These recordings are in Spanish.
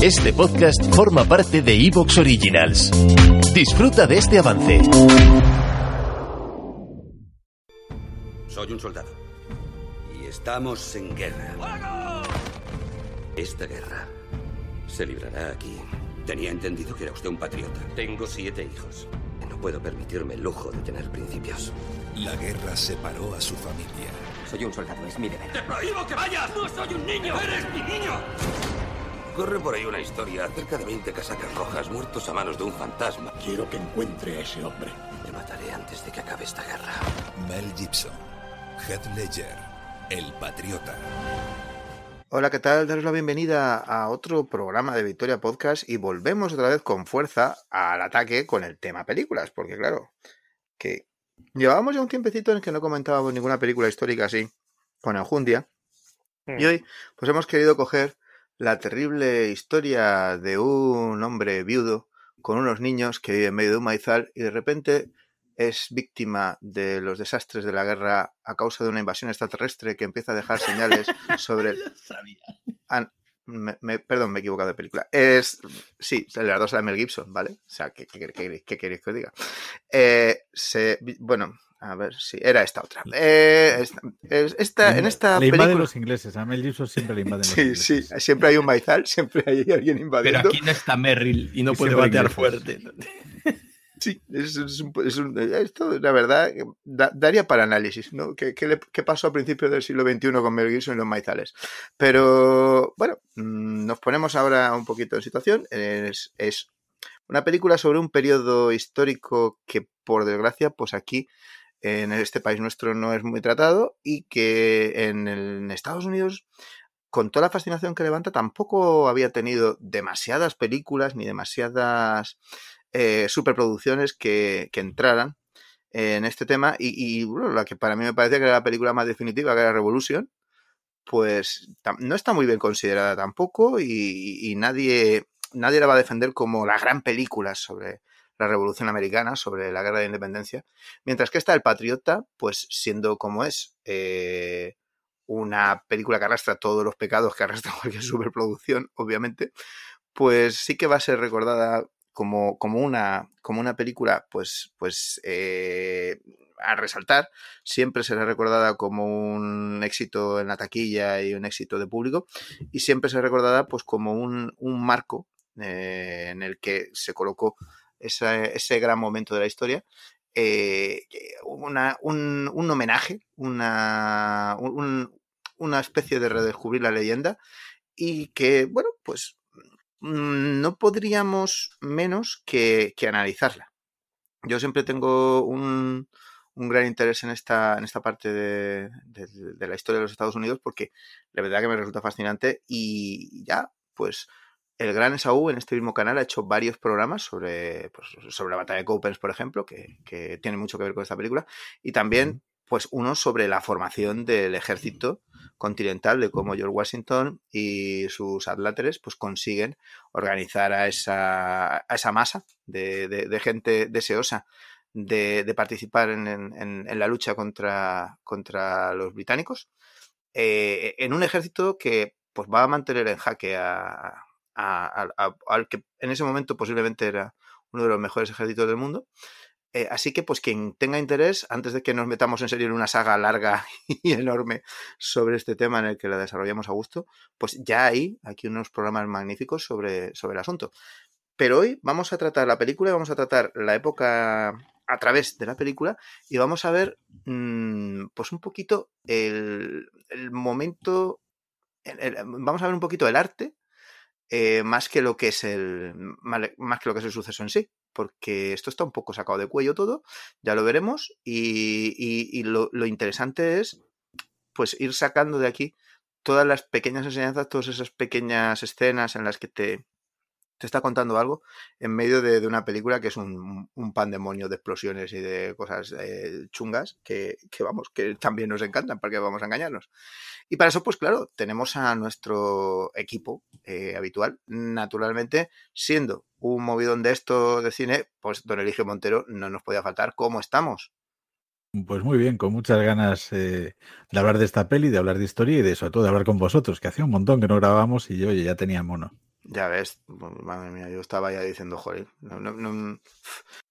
Este podcast forma parte de Evox Originals. Disfruta de este avance. Soy un soldado. Y estamos en guerra. Esta guerra se librará aquí. Tenía entendido que era usted un patriota. Tengo siete hijos. No puedo permitirme el lujo de tener principios. La guerra separó a su familia. Soy un soldado, es mi deber. ¡Te prohíbo que vayas! ¡No soy un niño! ¡Eres mi niño! Corre por ahí una historia acerca de 20 casacas rojas muertos a manos de un fantasma. Quiero que encuentre a ese hombre. Te mataré antes de que acabe esta guerra. Mel Gibson, Heath Ledger, El Patriota. Hola, ¿qué tal? Daros la bienvenida a otro programa de Victoria Podcast y volvemos otra vez con fuerza al ataque con el tema películas, porque claro, que llevábamos ya un tiempecito en el que no comentábamos ninguna película histórica así con enjundia y hoy pues hemos querido coger la terrible historia de un hombre viudo con unos niños que vive en medio de un maizal y de repente es víctima de los desastres de la guerra a causa de una invasión extraterrestre que empieza a dejar señales sobre el... Me- me- perdón, me he equivocado de película. Es, sí, las dos de Mel Gibson, ¿vale? O sea, ¿qué, qué, qué- qué queréis que os diga? Eh, se, bueno, a ver si era esta otra. Eh, esta, es- esta- en esta le invaden película... los ingleses. A Mel Gibson siempre le invaden los Sí, sí, ingleses. siempre hay un maizal, siempre hay alguien Pero invadiendo. aquí no está Merrill y no Y puede batear ingleses. fuerte. Sí, es, es un- es un- esto, la verdad, da- daría para análisis, ¿no? ¿Qué, qué le- qué pasó a principios del siglo XXI con Mel Gibson y los maizales? Pero, bueno, mm, nos ponemos ahora un poquito en situación. Es, es una película sobre un periodo histórico que, por desgracia, pues aquí, en este país nuestro, no es muy tratado y que en, Estados Unidos con toda la fascinación que levanta, tampoco había tenido demasiadas películas ni demasiadas eh, superproducciones que, que entraran en este tema. Y, la que para mí me parecía que era la película más definitiva, que era Revolution, pues no está muy bien considerada tampoco y, y nadie, nadie la va a defender como la gran película sobre la Revolución Americana, sobre la Guerra de Independencia. Mientras que esta, El Patriota, pues siendo como es, eh, una película que arrastra todos los pecados que arrastra cualquier superproducción, obviamente, pues sí que va a ser recordada como, como, una, como una película, pues, pues eh, a resaltar. Siempre será recordada como un éxito en la taquilla y un éxito de público, y siempre será recordada pues como un, un marco eh, en el que se colocó esa- ese gran momento de la historia eh, una- un, un homenaje, una, un- una especie de redescubrir la leyenda y que, bueno, pues mm, no podríamos menos que, que analizarla. Yo siempre tengo un, un gran interés en esta, en esta parte de- de la historia de los Estados Unidos porque la verdad que me resulta fascinante y ya, pues el gran Esaú en este mismo canal ha hecho varios programas sobre, pues, sobre la batalla de Cowpens, por ejemplo, que, que tiene mucho que ver con esta película, y también pues uno sobre la formación del ejército continental, de cómo George Washington y sus adláteres pues consiguen organizar a esa, a esa masa de, de- de gente deseosa de, de participar en, en- en la lucha contra, contra los británicos, eh, en un ejército que pues va a mantener en jaque a, al que en ese momento posiblemente era uno de los mejores ejércitos del mundo. Eh, así que, pues, quien tenga interés, antes de que nos metamos en serio en una saga larga y enorme sobre este tema en el que la desarrollamos a gusto, pues ya hay aquí unos programas magníficos sobre, sobre el asunto. Pero hoy vamos a tratar la película y vamos a tratar la época a través de la película y vamos a ver, mm, pues, un poquito el, el momento. vamos a ver un poquito el arte eh, más que lo que es el más que lo que es el suceso en sí porque esto está un poco sacado de cuello todo ya lo veremos y, y- y lo, lo interesante es pues ir sacando de aquí todas las pequeñas enseñanzas todas esas pequeñas escenas en las que te te está contando algo en medio de, de una película que es un, un pandemonio de explosiones y de cosas eh, chungas que, que, vamos, que también nos encantan, porque vamos a engañarnos. Y para eso, pues claro, tenemos a nuestro equipo eh, habitual, naturalmente, siendo un movidón de esto de cine, pues don Eligio Montero no nos podía faltar. ¿Cómo estamos? Pues muy bien, con muchas ganas eh, de hablar de esta peli, de hablar de historia y de sobre todo de hablar con vosotros, que hacía un montón que no grabábamos y yo ya tenía mono. Ya ves, madre mía, yo estaba ya diciendo, joder, no, no, no,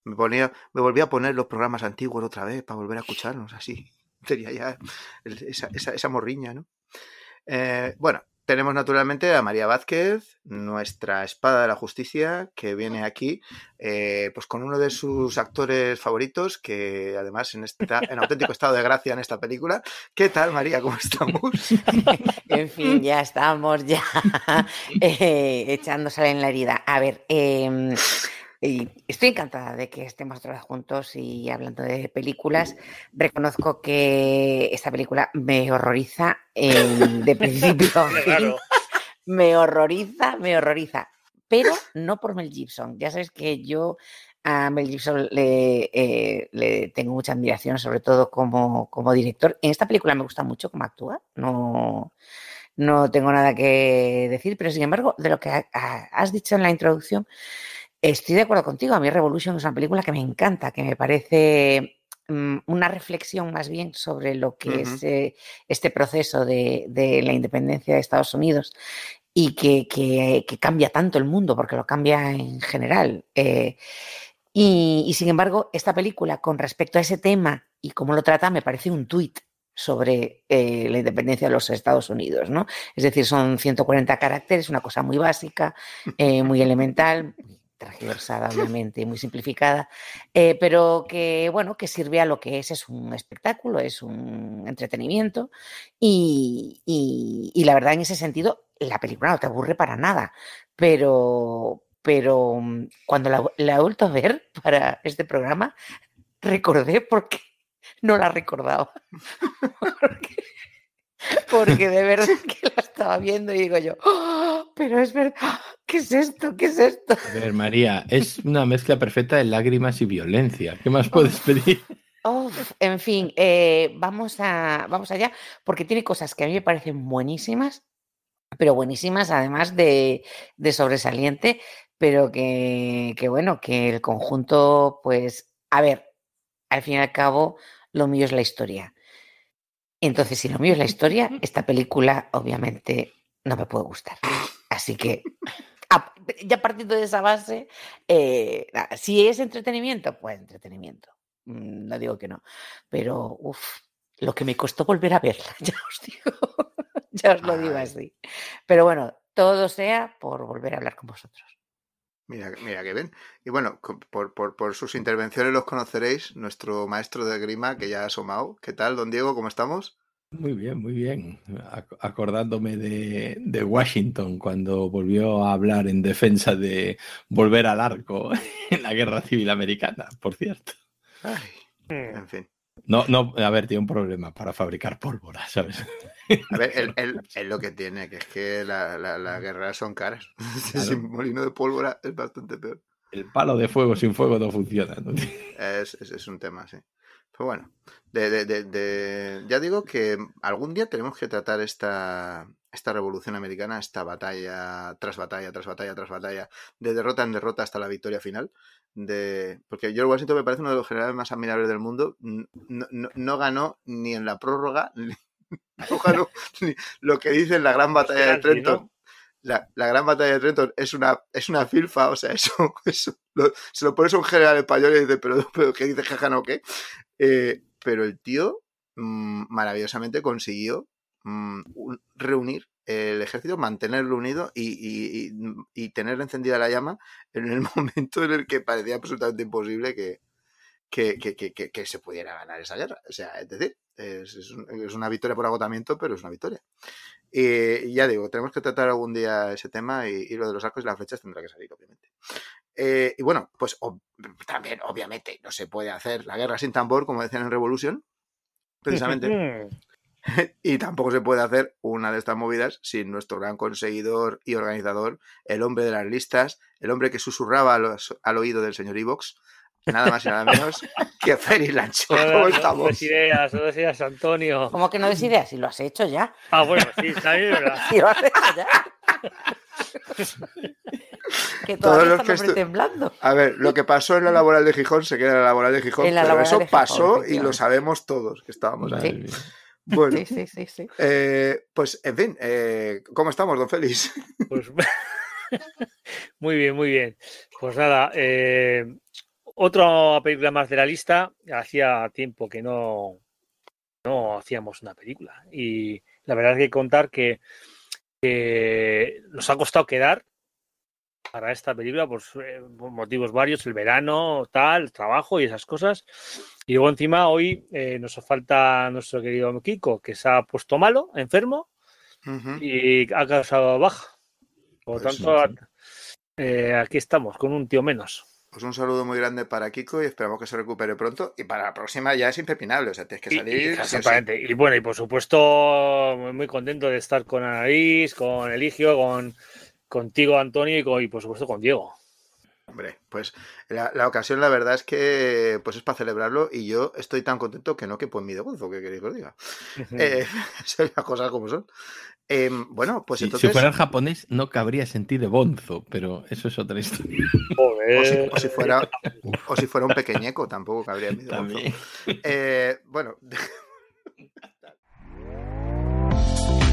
me ponía, me volví a poner los programas antiguos otra vez para volver a escucharnos así. Tenía ya esa, esa, morriña, ¿no? Eh, bueno, tenemos naturalmente a María Vázquez, nuestra espada de la justicia, que viene aquí eh, pues con uno de sus actores favoritos, que además en, esta, en auténtico estado de gracia en esta película. ¿Qué tal, María? ¿Cómo estamos? en fin, ya estamos ya eh, echándose en la herida. A ver, eh, y estoy encantada de que estemos otra vez juntos y hablando de películas. Reconozco que esta película me horroriza de principio fin. Me horroriza, me horroriza. Pero no por Mel Gibson. Ya sabes que yo a Mel Gibson le, eh, le tengo mucha admiración, sobre todo como, como, director. En esta película me gusta mucho cómo actúa. No, no tengo nada que decir, pero sin embargo, de lo que has dicho en la introducción, Estoy de acuerdo contigo. A mí Revolution es una película que me encanta, que me parece mm, una reflexión más bien sobre lo que uh -huh. es eh, este proceso de, de, la independencia de Estados Unidos y que, que, que, cambia tanto el mundo, porque lo cambia en general. Eh, y, y, sin embargo, esta película, con respecto a ese tema y cómo lo trata, me parece un tuit sobre eh, la independencia de los Estados Unidos, ¿no? Es decir, son 140 caracteres, una cosa muy básica, muy elemental, transversada, obviamente, muy simplificada, eh, pero que, bueno, que sirve a lo que es, es un espectáculo, es un entretenimiento y, y, y, la verdad en ese sentido la película no te aburre para nada, pero, pero mm, cuando la, la he vuelto a ver para este programa, recordé porque no la recordaba. porque, porque de verdad que la estaba viendo y digo yo, oh, pero es verdad, ¿qué es esto? ¿Qué es esto? A ver, María, es una mezcla perfecta de lágrimas y violencia. ¿Qué más puedes pedir? Oh, en fin, eh, vamos, a, vamos allá, porque tiene cosas que a mí me parecen buenísimas, pero buenísimas además de, de sobresaliente, pero que, que, bueno, que el conjunto, pues, a ver, al fin y al cabo, lo mío es la historia. Entonces, si lo mío es la historia, esta película obviamente no me puede gustar. Así que, ya partiendo de esa base, eh, si es entretenimiento, pues entretenimiento. Mm, no digo que no, pero uff, lo que me costó volver a verla, ya os digo, ya os lo digo así. Pero bueno, todo sea por volver a hablar con vosotros. Mira, mira que ven. Y bueno, por, por, por, sus intervenciones los conoceréis, nuestro maestro de grima que ya ha asomado. ¿Qué tal, don Diego? ¿Cómo estamos? Muy bien, muy bien. Acordándome de, de, Washington cuando volvió a hablar en defensa de volver al arco en la guerra civil americana, por cierto. Ay, en fin. No, no, a ver, tiene un problema para fabricar pólvora, ¿sabes? A ver, él, él, él lo que tiene, que es que las la, la guerras son caras. Claro. Sin molino de pólvora es bastante peor. El palo de fuego sin fuego no funciona. ¿no? Es, es, es, un tema, sí. Pero bueno, de, de, de, de, ya digo que algún día tenemos que tratar esta, esta revolución americana, esta batalla tras batalla, tras batalla, tras batalla, de derrota en derrota hasta la victoria final. De... Porque George Washington me parece uno de los generales más admirables del mundo. No, no, no ganó ni en la prórroga, ni, no ganó ni lo que dice en la gran batalla de Trenton. La, la, gran batalla de Trenton es una, es una filfa, o sea, eso, eso lo, se lo pones a un general español y dice, pero, pero ¿qué dice jaja no qué? Eh, pero el tío mmm, maravillosamente consiguió mmm, reunir el ejército, mantenerlo unido y, y, y, tener encendida la llama en el momento en el que parecía absolutamente imposible que, que, que, que, se pudiera ganar esa guerra. O sea, es decir, es, es, una victoria por agotamiento, pero es una victoria. Y ya digo, tenemos que tratar algún día ese tema y lo de los arcos y las flechas tendrá que salir, obviamente. Eh, y bueno, pues ob también, obviamente, no se puede hacer la guerra sin tambor, como decían en Revolution, precisamente. y tampoco se puede hacer una de estas movidas sin nuestro gran conseguidor y organizador, el hombre de las listas, el hombre que susurraba a los, al oído del señor Evox, nada más y nada menos que Ferry Lancho. ¿Cómo estamos? No des ideas, no des ideas, Antonio. ¿Cómo que no des ideas? Si lo has hecho ya. Ah, bueno, sí, está bien, ¿verdad? si lo has hecho ya. Que todos los que estu... temblando. A ver, lo que pasó en la laboral de Gijón se queda en la laboral de Gijón, la pero eso pasó y lo sabemos todos que estábamos ahí. Sí. Bueno, sí, sí, sí, sí. Eh, pues en fin, eh, ¿cómo estamos, don Félix? Pues Muy bien, muy bien. Pues nada, eh, otra película más de la lista. Hacía tiempo que no, no hacíamos una película. Y la verdad es que contar que, que nos ha costado quedar para esta película pues, eh, por motivos varios, el verano, tal, el trabajo y esas cosas. Y luego encima hoy eh, nos falta nuestro querido Kiko, que se ha puesto malo, enfermo, Ujú. y ha causado baja. Por lo Pues tanto, eh, aquí estamos, con un tío menos. Pues un saludo muy grande para Kiko y esperamos que se recupere pronto. Y para la próxima ya es impepinable, o sea, tienes que Y- salir. y- sí o sí. Y bueno, y por supuesto, muy contento de estar con Anaís, con Eligio, con contigo, Antonio, y, con- y por supuesto con Diego. Hombre, pues la, la ocasión, la verdad es que pues es para celebrarlo y yo estoy tan contento que no quepo en mi de gozo, que queréis que os diga. Eh, son las cosas como son. Em, bueno, pues entonces. Si fuera en japonés no cabría sentir de bonzo, pero eso es otra historia. O si, o si fuera, o si fuera un pequeñeco, tampoco cabría en mi de. También. Eh, bueno,